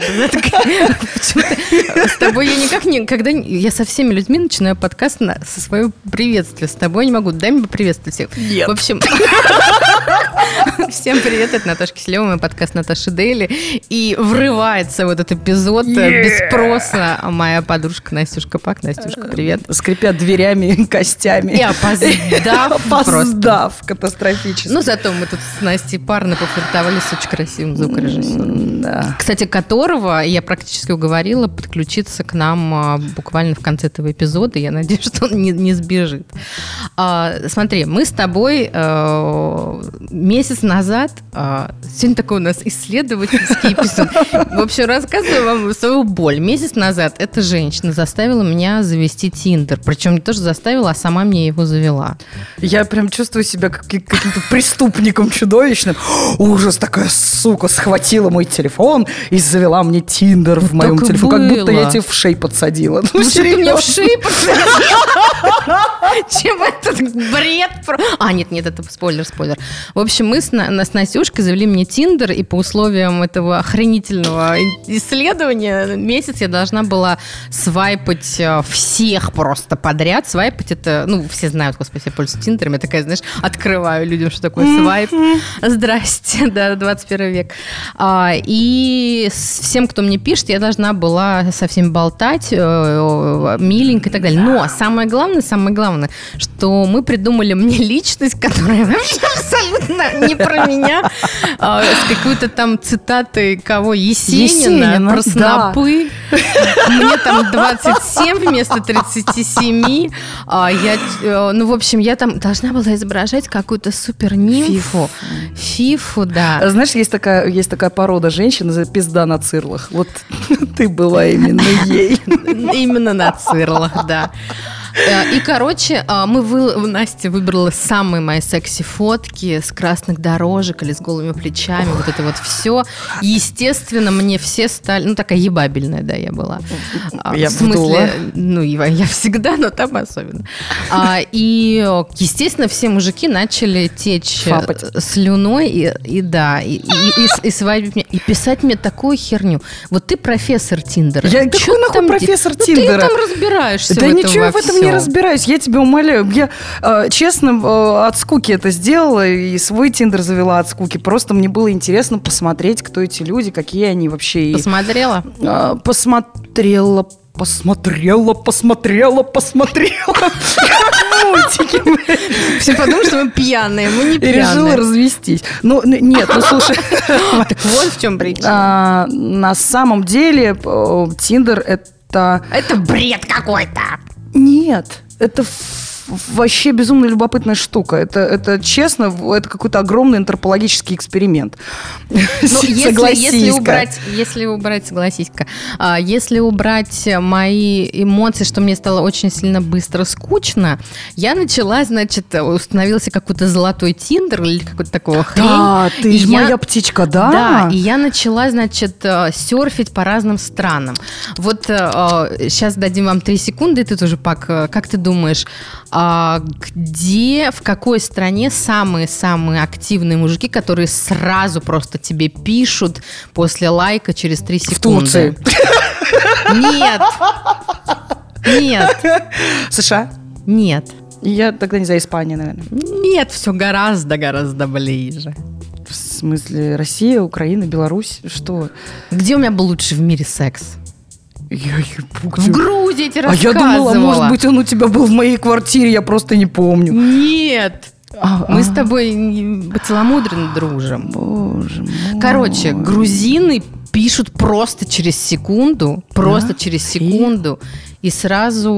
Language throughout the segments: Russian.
так. С тобой я никак не... Когда я со всеми людьми начинаю подкаст со своего приветствия. С тобой не могу. Дай мне поприветствовать всех. Нет. В общем... Всем привет, это Наташа Киселева, мой подкаст Наташи Дейли. И врывается вот этот эпизод yeah. без спроса. Моя подружка Настюшка Пак. Настюшка, привет. Скрипят дверями, костями. И опоздав. Опоздав катастрофически. Ну, зато мы тут с Настей парно пофлиртовали с очень красивым звукорежиссером. Да. Кстати, которого я практически уговорила подключиться к нам а, буквально в конце этого эпизода. Я надеюсь, что он не, не сбежит. А, смотри, мы с тобой а, месяц назад, а, сегодня такой у нас исследовательский эпизод, в общем, рассказываю вам свою боль. Месяц назад эта женщина заставила меня завести Тиндер. Причем не тоже заставила, а сама мне его завела. Я прям чувствую себя как, каким-то преступником чудовищным. Ужас, такая сука схватила мой телефон и завела мне Тиндер в моем телефоне. Как будто я тебе в шей подсадила. Ну, ты мне в шей подсадила? Чем этот бред? А, нет, нет, это спойлер, спойлер. В общем, мы с, с Настюшкой завели мне Тиндер, и по условиям этого охренительного исследования месяц я должна была свайпать э, всех просто подряд. Свайпать это, ну, все знают, господи, я пользуюсь Тиндером. Я такая, знаешь, открываю людям, что такое свайп. Здрасте, да, 21 век. А, и всем, кто мне пишет, я должна была со всеми болтать, э, миленько и так далее. Но самое главное, самое главное, что мы придумали мне личность, которая вообще абсолютно не про меня, а, с какой-то там цитатой кого? Есенина, про снопы. Мне там 27 вместо 37. А, я, э, ну, в общем, я там должна была изображать какую-то супер нимфу. Фифу, да. Знаешь, есть такая, есть такая порода женщин, пизда на цирлах. Вот ты была именно ей. Именно на цирлах, да. Э, и, короче, а, мы вы... Настя выбрала самые мои секси-фотки с красных дорожек или с голыми плечами, вот это вот все. Естественно, мне все стали... Ну, такая ебабельная, да, я была. А, я в смысле, вдула. ну, я всегда, но там особенно. А, и, естественно, все мужики начали течь э, Фапать. слюной и, и да, и, и, и, и, свадьбить мне, и писать мне такую херню. Вот ты профессор Тиндера. Я какой нахуй там, профессор ну, Тиндера? Ты там разбираешься Да в этом ничего в этом не разбираюсь, я тебя умоляю. Я, э, честно, э, от скуки это сделала и свой Тиндер завела от скуки. Просто мне было интересно посмотреть, кто эти люди, какие они вообще. Посмотрела? Э, посмотрела, посмотрела, посмотрела, посмотрела. Мультики. Все подумают, что мы пьяные, мы не пьяные. Решила развестись. Ну, нет, ну слушай. Так вот в чем причина. А, на самом деле, Тиндер это... Это бред какой-то. Нет, это вообще безумно любопытная штука. Это, это честно, это какой-то огромный антропологический эксперимент. Ну, если, если убрать, если убрать, согласись-ка, а, если убрать мои эмоции, что мне стало очень сильно быстро скучно, я начала, значит, установился какой-то золотой тиндер или какой-то такого хрень. Да, ты же моя птичка, да? Да, и я начала, значит, э, серфить по разным странам. Вот сейчас э, дадим вам три секунды, ты тоже, Пак, э, как ты думаешь, где, в какой стране самые-самые активные мужики, которые сразу просто тебе пишут после лайка через 3 секунды? В Турции. Нет. Нет. США? Нет. Я тогда не за Испанию, наверное. Нет, все гораздо-гораздо ближе. В смысле, Россия, Украина, Беларусь, что? Где у меня был лучший в мире секс? Я ебу, В Грузии тебе А я думала, может быть, он у тебя был в моей квартире, я просто не помню. Нет. А, Мы а. с тобой целомудренно дружим. Боже мой. Короче, грузины пишут просто через секунду, просто да? через секунду, и сразу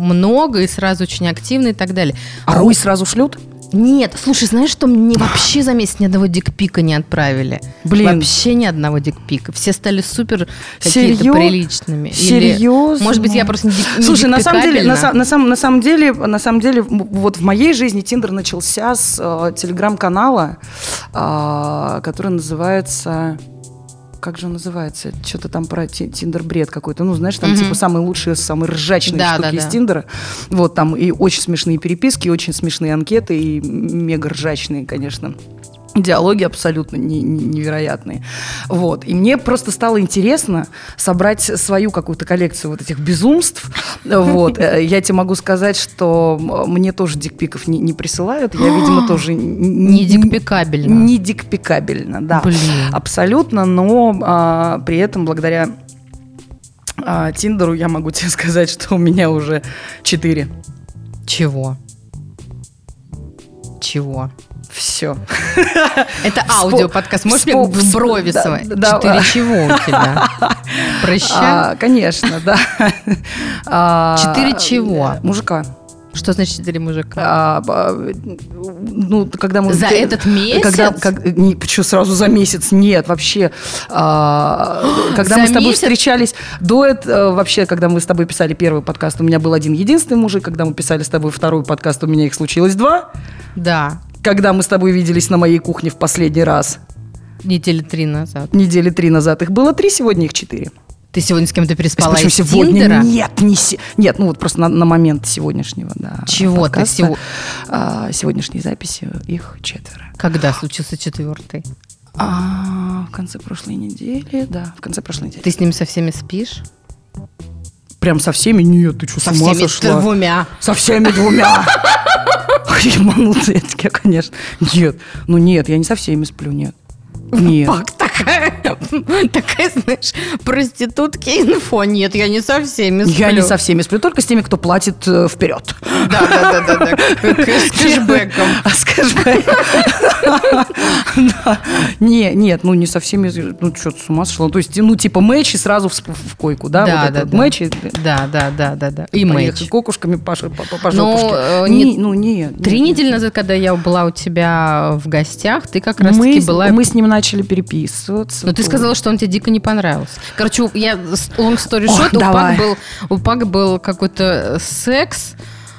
много, и сразу очень активно и так далее. А руй сразу шлют? Нет, слушай, знаешь, что мне вообще за месяц ни одного дикпика не отправили? Блин. Вообще ни одного дикпика. Все стали супер какие-то приличными. Серьезно? Или, может быть, я просто не, не Слушай, на самом деле, на, на, сам, на самом деле, на самом деле, вот в моей жизни Тиндер начался с э, телеграм-канала, э, который называется как же он называется? Что-то там про Тиндер-бред какой-то. Ну, знаешь, там угу. типа самые лучшие, самые ржачные да, штуки да, из да. Тиндера. Вот там и очень смешные переписки, и очень смешные анкеты, и мега ржачные, конечно. Диалоги абсолютно не- не- невероятные. Вот. И мне просто стало интересно собрать свою какую-то коллекцию вот этих безумств. Вот. Э, Я тебе могу сказать, что мне тоже дикпиков не, не присылают. Я, видимо, тоже... Не дикпикабельно. Не дикпикабельно, да. Блин. Абсолютно, но а, при этом благодаря а, Тиндеру я могу тебе сказать, что у меня уже четыре. Чего? Чего? Все. Это аудиоподкаст. Можешь мне в брови свои? Четыре чего у тебя? Прыща? А, конечно, да. А, Четыре чего? Мужика. Что значит четыре мужика? А, ба- ну, когда мы... За этот месяц? Когда, как- не, почему сразу за месяц? Нет, вообще. А, когда За мы с тобой месяц? встречались, до этого, вообще, когда мы с тобой писали первый подкаст, у меня был один единственный мужик. Когда мы писали с тобой второй подкаст, у меня их случилось два. Да, Когда мы с тобой виделись на моей кухне в последний раз, недели три назад. недели три назад, их было три, сегодня их четыре. Ты сегодня с кем-то переспала Почему из сегодня? Тиндера? Нет, не се- Нет, ну вот просто на, на момент сегодняшнего, да. Чего ты сего- а, сегодняшней записи их четверо. Когда случился четвертый? А, в конце прошлой недели, да, в конце прошлой недели. Ты с ним со всеми спишь? Прям со всеми? Нет, ты что, с Со ума всеми сошла? двумя. Со всеми двумя. Ебанутая я, конечно. Нет, ну нет, я не со всеми сплю, нет. Нет. Пак, такая, такая, знаешь, проститутки инфо. Нет, я не со всеми сплю. Я не со всеми сплю, только с теми, кто платит э, вперед. Да, да, да, да, да. С кэшбэком. А с кэшбэком. Не, нет, ну не со всеми, ну что ты с ума сошла? То есть, ну типа матчи сразу в, койку, да? Да, да, да. Матчи. Да, да, да, да, да. И матч. Кокушками по, Ну, жопушке. э, ну нет. Три недели назад, когда я была у тебя в гостях, ты как раз мы, таки с- была... мы с ним начали переписываться. Но ты сказала, что он тебе дико не понравился. Короче, у- я long story О, short, у давай. Пак был, у Пак был какой-то э, секс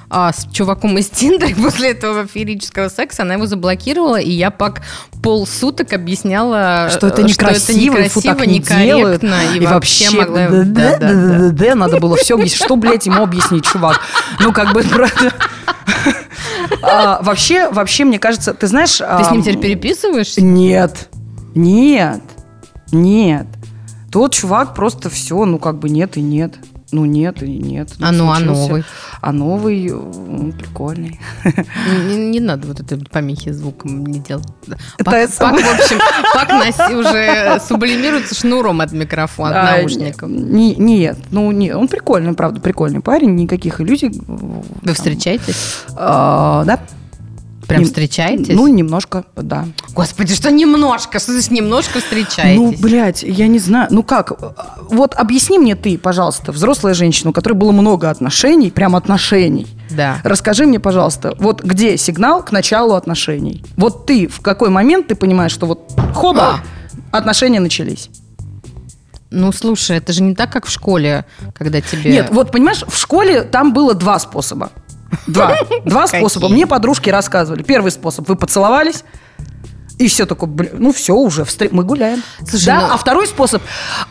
а, с чуваком из Тиндера, и после этого феерического секса она его заблокировала, и я Пак полсуток объясняла, что это э, некрасиво, и фу, так не некорректно, и, вообще вообще, могла... да, Да, да, да. да, да, надо было все объяснить. Что, блядь, ему объяснить, чувак? Ну, как бы, правда. А, Вообще, вообще, мне кажется, ты знаешь... Ты с ним теперь переписываешься? Нет, нет, нет. Тот чувак просто все, ну, как бы нет и нет. Ну, нет и нет. А ну, а новый? А новый, м, прикольный. Не, не надо вот это помехи звуком не делать. Пак, это Пак, в общем, Пак носи- уже сублимируется шнуром от микрофона, от А, наушников. не- Нет, ну, не, он прикольный, правда, прикольный парень, никаких иллюзий. Вы встречаетесь? А, да. Прям Нем- встречаетесь? Ну, немножко, да. Господи, что немножко? Что значит немножко встречаетесь? Ну, блядь, я не знаю. Ну как? Вот объясни мне ты, пожалуйста, взрослая женщина, у которой было много отношений, прям отношений. Да. Расскажи мне, пожалуйста, вот где сигнал к началу отношений? Вот ты в какой момент ты понимаешь, что вот хоба, отношения начались? Ну, слушай, это же не так, как в школе, когда тебе... Нет, вот понимаешь, в школе там было два способа. Два. Два способа. Мне подружки рассказывали. Первый способ. Вы поцеловались, и все такое, блин, ну все уже, встр- мы гуляем. Слушай, да, ну- а второй способ,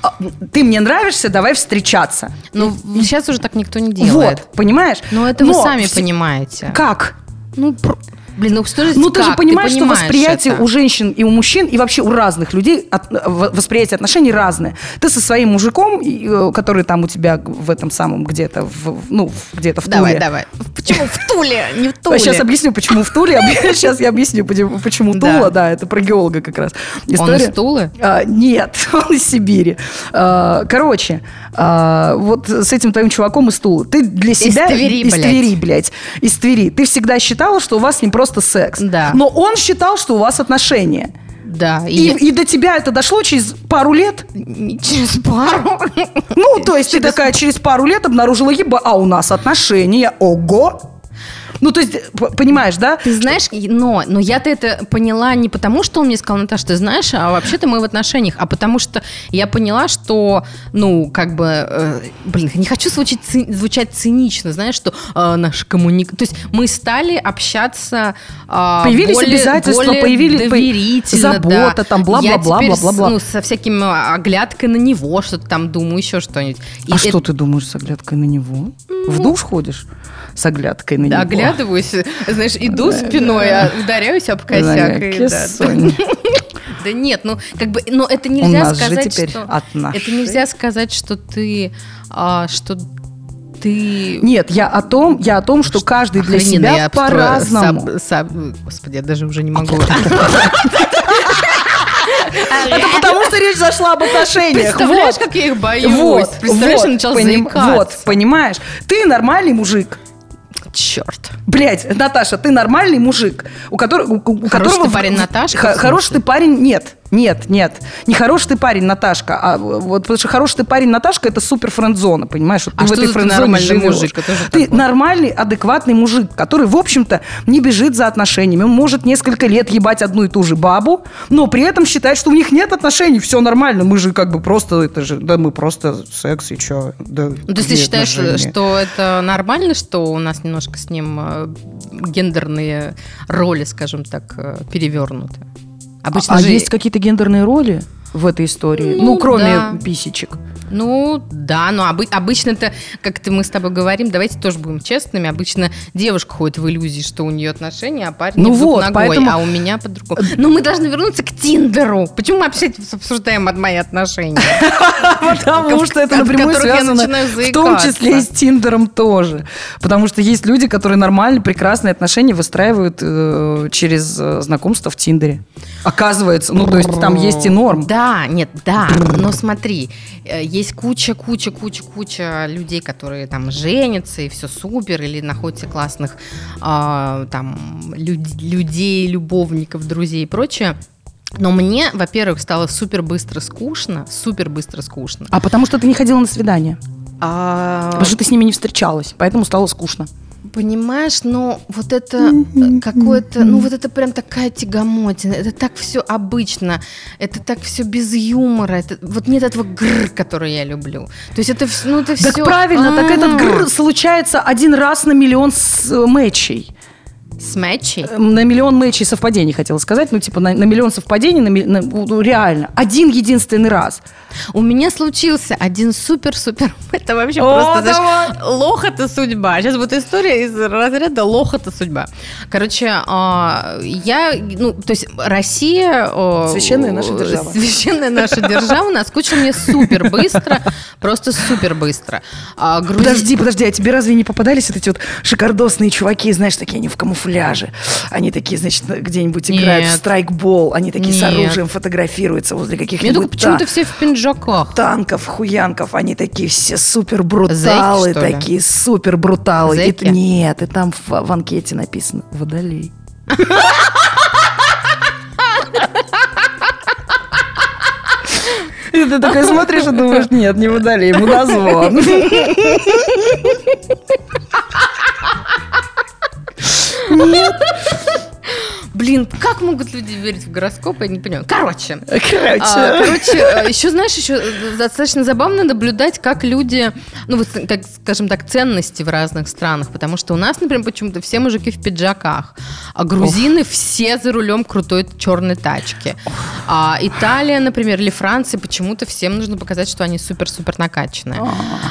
а, ты мне нравишься, давай встречаться. Ну, сейчас уже так никто не делает. Вот, понимаешь? Но это вы Но сами вс- понимаете. Как? Ну, про- блин, ну что же Ну, ты же понимаешь, что понимаешь восприятие это? у женщин и у мужчин, и вообще у разных людей, от- в- восприятие отношений разное. Ты со своим мужиком, э, который там у тебя в этом самом где-то, в, ну, где-то в Давай, Туле. давай. Почему в Туле? Не в Туле. Сейчас объясню, почему в Туле. Сейчас я объясню, почему. Тула. Да, это про геолога как раз. Он из Тулы? А, нет, он из Сибири. А, короче, а, вот с этим твоим чуваком из Тулы. Ты для себя... Из. Твери, блядь. Из Твери. Ты всегда считала, что у вас с ним просто секс. Да. Но он считал, что у вас отношения. Да. И, и до тебя это дошло через пару лет. Через пару. Ну, то есть ты такая через пару лет обнаружила, еба, а у нас отношения. Ого! Ну, то есть, понимаешь, да? Ты знаешь, но, но я-то это поняла не потому, что он мне сказал, Наташа, ты знаешь, а вообще-то мы в отношениях, а потому что я поняла, что, ну, как бы, э, блин, не хочу звучать, ци- звучать цинично, знаешь, что э, наш коммуник... То есть мы стали общаться э, Появились более, обязательства, более появились- по- доверительно, забота, да. там, бла-бла-бла, бла-бла-бла. Ну, со всяким оглядкой на него, что-то там думаю, еще что-нибудь. И А это- что ты думаешь с оглядкой на него? В душ ходишь? С оглядкой на Да, него. оглядываюсь, знаешь, иду спиной, а ударяюсь об косяк. Да, да. Да нет, ну как бы, но это нельзя сказать, что это нельзя сказать, что ты, а, что ты Нет, я о том, я о том, что каждый для себя по-разному. Господи, я даже уже не могу. Это потому, что речь зашла об отношениях. Представляешь, Вот. как я их боюсь? Вот, Представляешь, вот, я начала поним- заикаться. Вот, понимаешь, ты нормальный мужик. Черт. Блять, Наташа, ты нормальный мужик, у, которого, у, у которого ты в- парень, Наташка, х- хороший ты парень, нет, нет, нет, не хороший ты парень, Наташка, а вот потому что хороший ты парень, Наташка, это супер френд-зона, понимаешь? Вот А ты в что этой за ты френд-зоне нормальный живешь. мужик? Ты такое. нормальный, адекватный мужик, который, в общем-то, не бежит за отношениями, он может несколько лет ебать одну и ту же бабу, но при этом считать, что у них нет отношений, все нормально, мы же как бы просто, это же, да мы просто секс и что, да. Ну, то есть ты считаешь, отношения? что это нормально, что у нас немножко с ним э, гендерные роли, скажем так, э, перевернуты? Обычно а же... есть какие-то гендерные роли в этой истории? Ну, Ну, кроме да. писечек. Ну, да, но обы- обычно это, как то мы с тобой говорим, давайте тоже будем честными, обычно девушка ходит в иллюзии, что у нее отношения, а парень Ну вот, ногой, поэтому- а у меня по-другому. Но мы должны вернуться к Тиндеру. Почему мы вообще обсуждаем от мои отношения? Потому что это напрямую связано в том числе и с Тиндером тоже. Потому что есть люди, которые нормально, прекрасные отношения выстраивают э, через э, знакомство в Тиндере. Оказывается, ну то есть там есть и норм. Да, нет, да, но смотри, э, есть куча, куча, куча, куча людей, которые там женятся и все супер, или находят себе классных а, там люд- людей, любовников, друзей и прочее. Но мне, во-первых, стало супер быстро скучно, супер быстро скучно. А потому что ты не ходила на свидание. А, Потому что ты с ними не встречалась. Поэтому стало скучно. Понимаешь, но вот это какое-то, ну вот это прям такая тягомотина, это так все обычно, это так все без юмора, это вот нет этого гр, который я люблю. То есть это, ну это все. Так правильно, так этот гр случается один раз на миллион с- э, матчей. С матчей? Э, На миллион матчей совпадений, хотела сказать. Ну, типа, на, на миллион совпадений, на на- ну, реально. Один единственный раз. У меня случился один супер-супер. Это вообще О, просто, давай. знаешь, лох это судьба. Сейчас вот история из разряда лох это судьба. Короче, а, я, ну, то есть Россия... Священная наша держава. Священная наша держава наскучила мне супер быстро, просто супер быстро. А, Грузи- Подожди, подожди, а тебе разве не попадались вот эти вот шикардосные чуваки, знаешь, такие они в камуфляже, они такие, значит, где-нибудь играют в страйкбол, они такие с Нет. оружием фотографируются возле каких-нибудь почему-то все в пинжаках. танков, хуянков, они такие все супер бруталы, такие супер бруталы. И Зэки? т- нет, и там в, в анкете написано водолей. И ты такой смотришь и думаешь, нет, не водолей, мудозвон. Meu Deus. Блин, как могут люди верить в гороскоп, я не понимаю. Короче, Короче. А, Короче, еще, знаешь, еще достаточно забавно наблюдать, как люди, ну, вот, так, скажем так, ценности в разных странах. Потому что у нас, например, почему-то все мужики в пиджаках, а грузины все за рулем крутой черной тачки. А Италия, например, или Франция, почему-то всем нужно показать, что они супер-супер накачанные.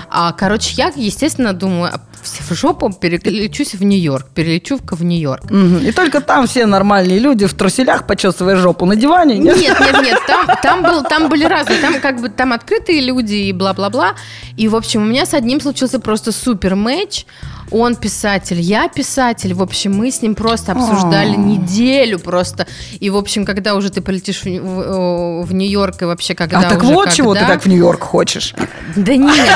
А, короче, я, естественно, думаю, а, в жопу перелечусь в Нью-Йорк, перелечу-ка в Нью-Йорк. И только там все нормальные люди в труселях, почесывая жопу на диване. Нет, нет, нет, там, там, был, там были разные, там как бы там открытые люди и бла-бла-бла. И, в общем, у меня с одним случился просто супер матч. Он писатель, я писатель. В общем, мы с ним просто обсуждали неделю просто. И, в общем, когда уже ты полетишь в, в- в Нью-Йорк, и вообще когда А так уже вот чего ты когда- так в Нью-Йорк хочешь. Да нет,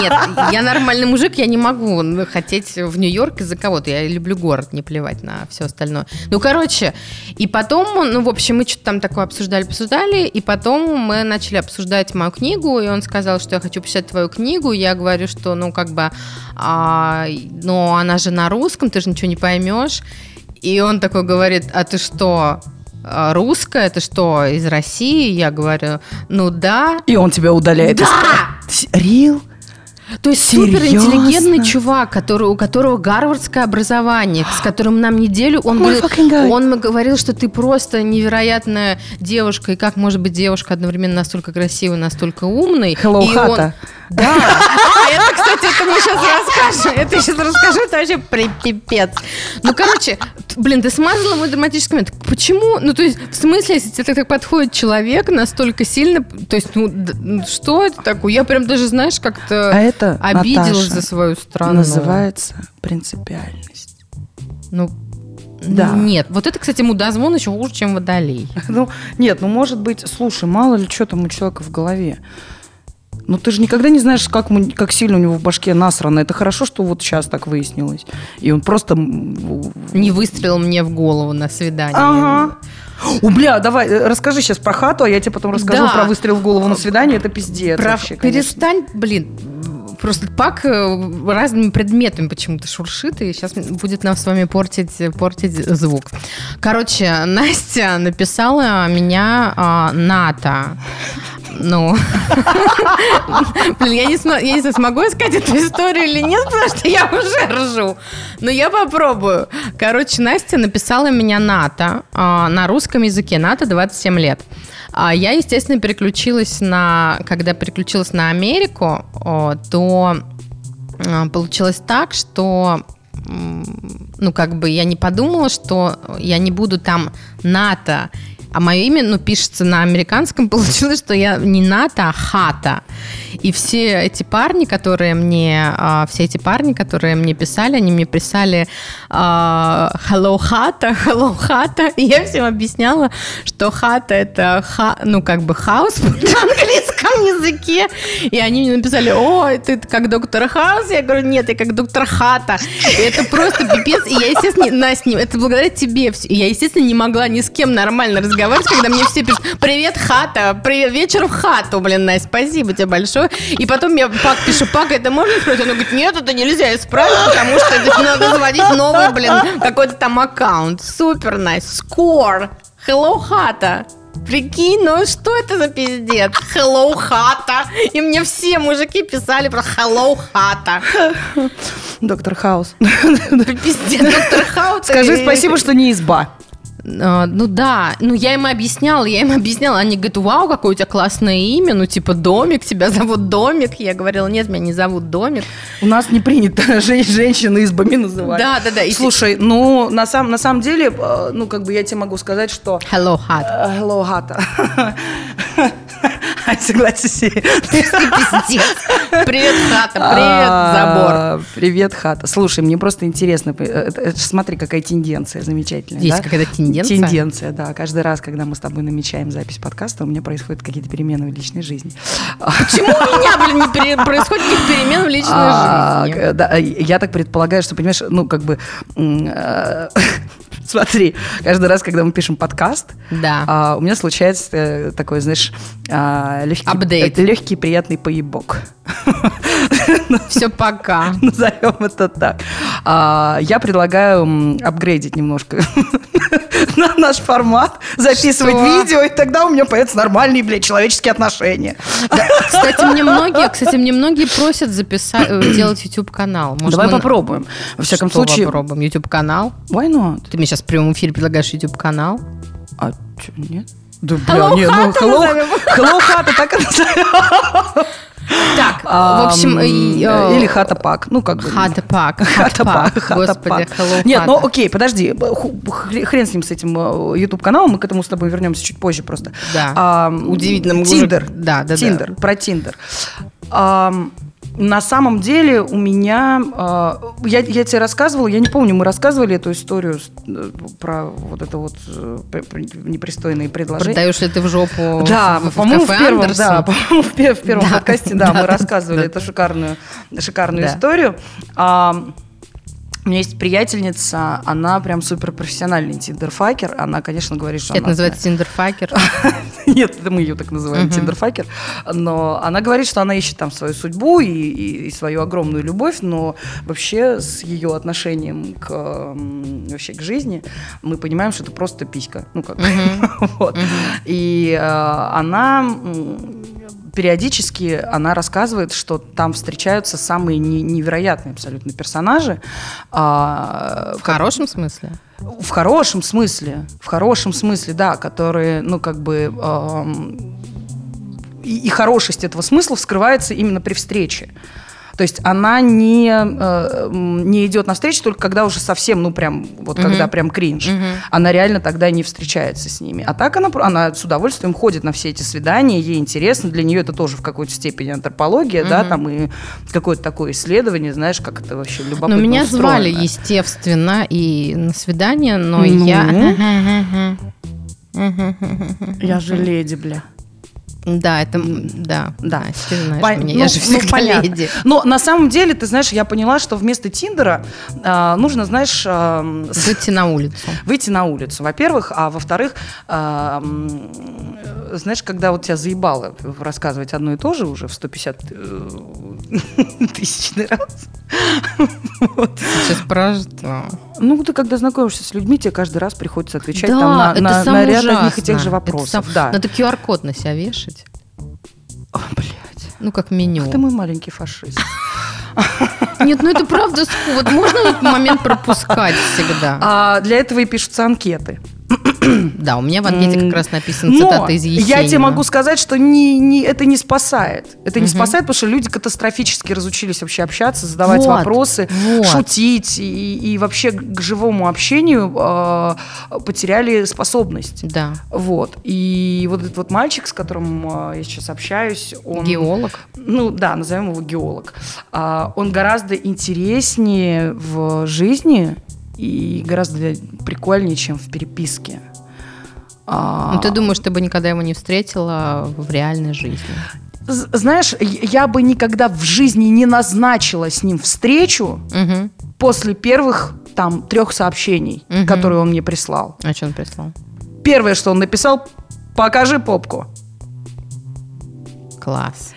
нет, я нормальный мужик, я не могу хотеть в Нью-Йорк из-за кого-то. Я люблю город, не плевать на все остальное. Ну, короче, и потом, ну, в общем, мы что-то там такое обсуждали, обсуждали, и потом мы начали обсуждать мою книгу, и он сказал, что я хочу писать твою книгу. Я говорю, что, ну, как бы, а, но она же на русском, ты же ничего не поймешь. И он такой говорит, а ты что, а, русская, ты что, из России? Я говорю, ну да. И он тебя удаляет. Да! из- Рил? То есть суперинтеллигентный чувак, который, у которого гарвардское образование, с которым нам неделю он, Oh говорил, он говорил, что ты просто невероятная девушка, и как может быть девушка одновременно настолько красивой, настолько умной. Hello, И он- хата. Да. А это, кстати, это мы сейчас расскажем. Это я сейчас расскажу, это вообще при- пипец. Ну, короче, блин, ты смазала мой драматический момент. Почему? Ну, то есть, в смысле, если тебе так, подходит человек настолько сильно, то есть, ну, что это такое? Я прям даже, знаешь, как-то А это, обиделась Наташа, за свою страну. Называется принципиальность. Ну, Да. Нет, вот это, кстати, мудозвон еще хуже, чем водолей. Ну, нет, ну, может быть, слушай, мало ли что там у человека в голове. Ну, ты же никогда не знаешь, как, как сильно у него в башке насрано. Это хорошо, что вот сейчас так выяснилось. И он просто... Не выстрелил мне в голову на свидание. Ага. О, бля, давай, э, расскажи сейчас про хату, а я тебе потом расскажу Да. про выстрел в голову на свидание. Это пиздец Про- вообще, конечно. перестань, блин, просто пак э, разными предметами почему-то шуршит, и сейчас будет нам с вами портить, портить звук. Короче, Настя написала меня а, НАТО. Ну, блин, я не, смо- я не знаю, смогу я сказать эту историю или нет, потому что я уже ржу. Но я попробую. Короче, Настя написала меня НАТО а, на русском языке. НАТО 27 лет. А я, естественно, переключилась на... Когда переключилась на Америку, то а, получилось так, что ну, как бы я не подумала, что я не буду там НАТО, а мое имя, ну, пишется на американском, получилось, что я не НАТО, а Хата. И все эти парни, которые мне, а, все эти парни, которые мне писали, они мне писали а, hello хата, hello хата, и я всем объясняла, что хата это, ха, ну, как бы house на английском языке, и они мне написали, ой, ты как доктор Хаус, я говорю, нет, я как доктор Хата, и это просто пипец, и я, естественно, не- Настя, не- это благодаря тебе, я, естественно, не могла ни с кем нормально разговаривать, когда мне все пишут, привет, Хата, привет, вечер в хату, блин, Настя, спасибо тебе большое, и потом я Пак пишу, Пак, это можно исправить? Он говорит, нет, это нельзя исправить, потому что это надо заводить новый, блин, какой-то там аккаунт, супер, Настя, сука, hello, Хата, Прикинь, ну что это за пиздец? Hello, хата. И мне все мужики писали про hello, хата. Доктор Хаус. Пиздец, доктор Хаут. Скажи спасибо, что не изба. А, Ну да, ну я им объясняла, я им объясняла, они говорят, вау, какое у тебя классное имя, ну типа Домик, тебя зовут Домик. Я говорила, нет, меня не зовут Домик. У нас не принято жен- женщины избами называть. Да, да, да. и- Слушай, ну, на, сам, на самом деле, э, ну, как бы я тебе могу сказать, что... Hello, хат. Э, Hello, хата. Согласись. Привет, хата, привет, забор. А, Привет, хата. Слушай, мне просто интересно. э, это ж смотри, какая тенденция замечательная. Есть какая-то тенденция? Тенденция, да. Каждый раз, когда мы с тобой намечаем запись подкаста, у меня происходят какие-то перемены в личной жизни. Почему у меня, блин, не происходит каких перемен в личной А, жизни? я так предполагаю, что, понимаешь, ну, как бы... Смотри, каждый раз, когда мы пишем подкаст, Да. а, у меня случается э, такой, знаешь, а, легкий, Апдейт. э, легкий приятный поебок. Все, пока. Назовем это так. А, я предлагаю апгрейдить немножко наш формат, записывать Что? видео, и тогда у меня появятся нормальные, блядь, человеческие отношения. Кстати, мне многие, кстати, мне многие просят записать, э, делать YouTube канал. Может, Давай мы- попробуем. Во всяком Что случае, попробуем? YouTube канал. why not? Ты мне сейчас в прямом эфире предлагаешь YouTube канал? А что, нет? Да, Hello, нет, ну, hello, назовем. hello, хата, так и назовем. Так, в общем, э, Или хата пак, ну как бы. Хата пак. Хата пак, хата Господи, hello, Нет, ну окей, подожди, хрен с ним, с этим э, YouTube каналом, мы к этому с тобой вернемся чуть позже просто. Да. Удивительно, Тиндер. Да, да, да. Тиндер, про Тиндер. На самом деле у меня, а, я, я тебе рассказывала, я не помню, мы рассказывали эту историю с- э, про вот это вот э, пр- пр- непристойные предложения. Продаешь ли ты в жопу Да, в, в по-моему, в кафе первом, Андерсон? да, по-моему, в в первом Да, подкасте, да, да, мы да, рассказывали да. эту шикарную, шикарную Да. историю. А, у меня есть приятельница, она прям супер профессиональный тиндерфакер. Она, конечно, говорит, что Это она называется тиндерфакер. Нет, это мы ее так называем, тиндерфакер. Но она говорит, что она ищет там свою судьбу и, свою огромную любовь, но вообще с ее отношением к, вообще к жизни мы понимаем, что это просто писька. Ну, как. Вот. И э, она периодически она рассказывает, что там встречаются самые не- невероятные абсолютно персонажи. А, В хорошем смысле? в хорошем смысле, в хорошем смысле, да, которые, ну, как бы, эм, и, и хорошесть этого смысла вскрывается именно при встрече. То есть она не, э, не идет навстречу только когда уже совсем, ну, прям, вот Мгм. когда прям кринж. Мгм. Она реально тогда не встречается с ними. А так она, она с удовольствием ходит на все эти свидания, ей интересно, для нее это тоже в какой-то степени антропология, да, Мгм. там и какое-то такое исследование, знаешь, как это вообще любопытно Но меня устроено. звали, естественно, и на свидание, но Ну? я... Я же леди, бля. Да, это... Да, Да. Ты знаешь Пон- меня, ну, я же ну, всегда понятно. леди. Но на самом деле, ты знаешь, я поняла, что вместо Тиндера а, нужно, знаешь, с- Выйти на улицу. выйти на улицу, во-первых, а во-вторых, м, знаешь, когда вот тебя заебало рассказывать одно и то же уже в 150 э, тысячный раз. Вот. Сейчас про что? Ну, ты когда знакомишься с людьми, тебе каждый раз приходится отвечать Да, там на, это на- на ряд одних и тех же вопросов. Сам- Да. Надо QR-код на себя вешать. О, блядь. Ну, как меню. Ах ты мой маленький фашист. Нет, ну это правда. Вот можно этот момент пропускать всегда? А для этого и пишутся анкеты. Да, у меня в анкете как раз написано Но цитата из Есенина. я тебе могу сказать, что не, не, это не спасает. Это не спасает, потому что люди катастрофически разучились вообще общаться, задавать Вот, вопросы, вот. шутить и, и вообще к живому общению э, потеряли способность. Да. Вот. И вот этот вот мальчик, с которым э, я сейчас общаюсь, он... Геолог. Ну да, назовем его геолог. А, он гораздо интереснее в жизни и гораздо прикольнее, чем в переписке. А, Ну, ты думаешь, ты бы никогда его не встретила в реальной жизни? Знаешь, я бы никогда в жизни не назначила с ним встречу Угу. после первых там трех сообщений, Мгм. которые он мне прислал. А что он прислал? Первое, что он написал, покажи попку. Класс.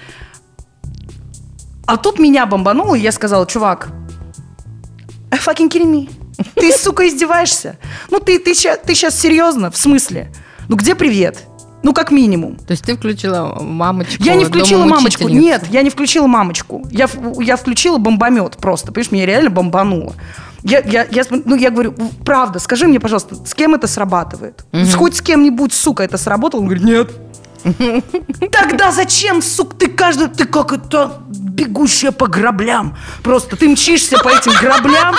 А тут меня бомбануло, и я сказала, чувак, I fucking kidding me? Ты, сука, издеваешься? Ну, ты, ты, ты сейчас серьезно? В смысле? Ну, где привет? Ну, как минимум. То есть ты включила мамочку? Я не включила мамочку. Нет, я не включила мамочку. Я, я включила бомбомет просто. Понимаешь, меня реально бомбануло. Я, я, я, ну, я говорю, правда, скажи мне, пожалуйста, с кем это срабатывает? С- Хоть с кем-нибудь, сука, это сработало? Он говорит, нет. Тогда зачем, сука, ты каждый, ты как это бегущая по граблям. Просто ты мчишься по этим граблям,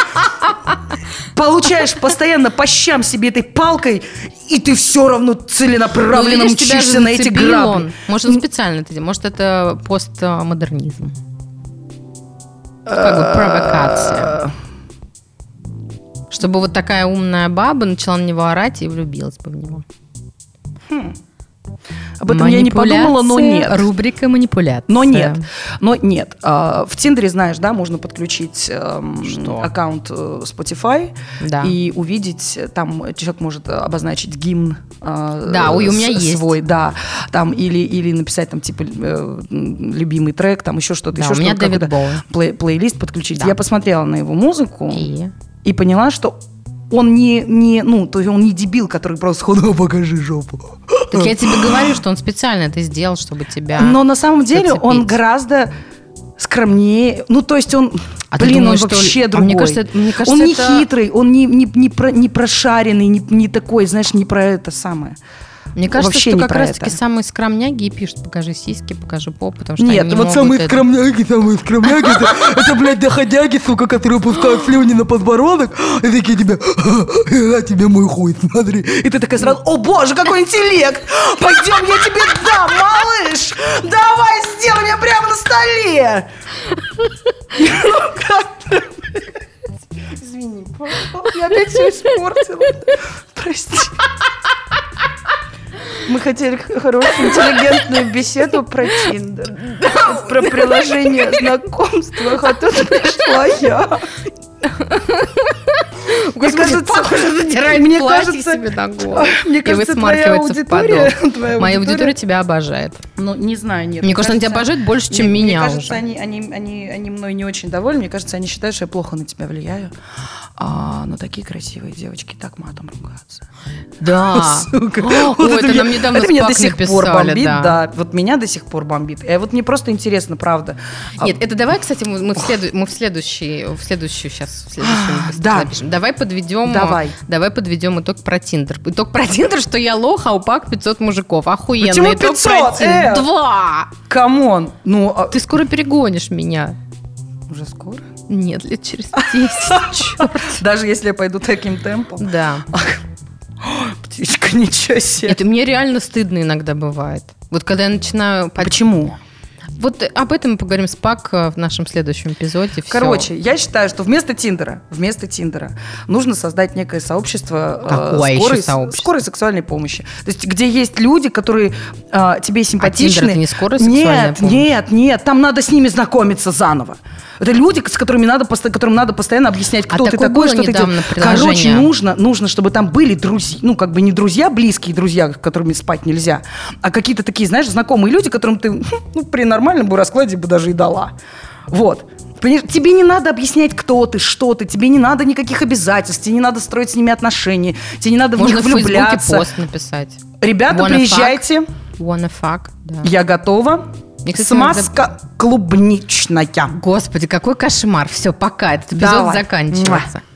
получаешь постоянно по щам себе этой палкой, и ты все равно целенаправленно Ну, видишь, мчишься на эти грабли. он. Может, он специально это делает. Может, это постмодернизм. Как бы провокация. Чтобы вот такая умная баба начала на него орать и влюбилась бы в него. Об этом я не подумала, но нет. Рубрика манипуляция. Но нет, но нет. А, В Тиндере, знаешь, да, можно подключить эм, Что? аккаунт э, Spotify Да. и увидеть, там человек может обозначить гимн э, Да, ой, у меня есть. свой, да, там или или написать там типа э, любимый трек, там еще что-то, Да, еще у меня Дэвид Боуи. плей- плейлист подключить. Да. Я посмотрела на его музыку И? и поняла, что он не, не, ну, то есть он не дебил, который просто сходу «О, покажи жопу. Так я тебе говорю, что он специально это сделал, чтобы тебя... Но на самом деле зацепить. он гораздо скромнее. Ну, то есть он, А блин, думаешь, он что- вообще а другой. мне кажется, это- мне кажется, он не это- хитрый, он не, не, не, про, не прошаренный, не, не такой, знаешь, не про это самое. Мне кажется, вообще что не как раз-таки самые скромняги и пишут, покажи сиськи, покажи поп, потому что Нет, они не вот могут самые это- скромняги, самые скромняги, это, блядь, доходяги, сука, которые пускают слюни на подбородок, и такие тебе, на тебе мой хуй, смотри. И ты такая сразу, о боже, какой интеллект, пойдем, я тебе дам, малыш, давай, сделай меня прямо на столе. Ну, как? Извини, я опять все испортила. Прости. Мы хотели хорошую интеллигентную беседу про Тиндер, про приложение знакомства, а тут пришла я. Кажется, Похоже, задирает мне кажется, себе на голову. мне кажется, твоя аудитория, твоя Моя аудитория- тебя обожает. Ну, не знаю, нет. Мне кажется, они тебя обожают больше, чем меня Мне кажется, они, они, они, они мной не очень довольны. Мне кажется, они считают, что я плохо на тебя влияю. А, но такие красивые девочки так матом ругаются. Да. Сука. Вот это меня- нам недавно это меня до сих пор бомбит, да. Вот меня до сих пор бомбит. И вот мне просто интересно, правда. А, Нет, это давай, кстати, мы в следующий, в следующую сейчас, в следующую выпуск Да. запишем. Давай подведем, Давай. давай подведем итог про Тиндер. Итог про Тиндер, что я лох, а у Пак 500 мужиков. Охуенно. Почему итог 500? про Тиндер. Э! Два. Come on. Ну, а- Ты скоро перегонишь меня. уже скоро? Нет, лет через 10. Черт. Даже если я пойду таким темпом. Да. Птичка, ничего себе. Это мне реально стыдно иногда бывает. Вот когда я начинаю... Почему? Вот об этом мы поговорим с Пак э, в нашем следующем эпизоде. Всё. Короче, я считаю, что вместо Тиндера, вместо Тиндера нужно создать некое сообщество э, Какое еще скорой, сообщество? скорой сексуальной помощи. То есть, где есть люди, которые э, тебе симпатичны. Тиндер это не скорая сексуальная нет, помощь? нет, нет, там надо с ними знакомиться заново. Это люди, с которыми надо, которым надо постоянно объяснять, А кто ты такое такой, что ты делаешь. Короче, нужно, нужно, чтобы там были друзья, ну, как бы не друзья, близкие друзья, с которыми спать нельзя, а какие-то такие, знаешь, знакомые люди, которым ты, ну, при нормальном бы раскладе бы даже и дала. Вот. Тебе не надо объяснять, кто ты, что ты, тебе не надо никаких обязательств, тебе не надо строить с ними отношения, тебе не надо Можно в в них влюбляться. пост написать. Ребята, Wanna приезжайте, Wanna fuck? Да. я готова. Мне, кстати, Смазка клубничная. Господи, какой кошмар. Все, пока. Этот эпизод Давай. заканчивается. Муа.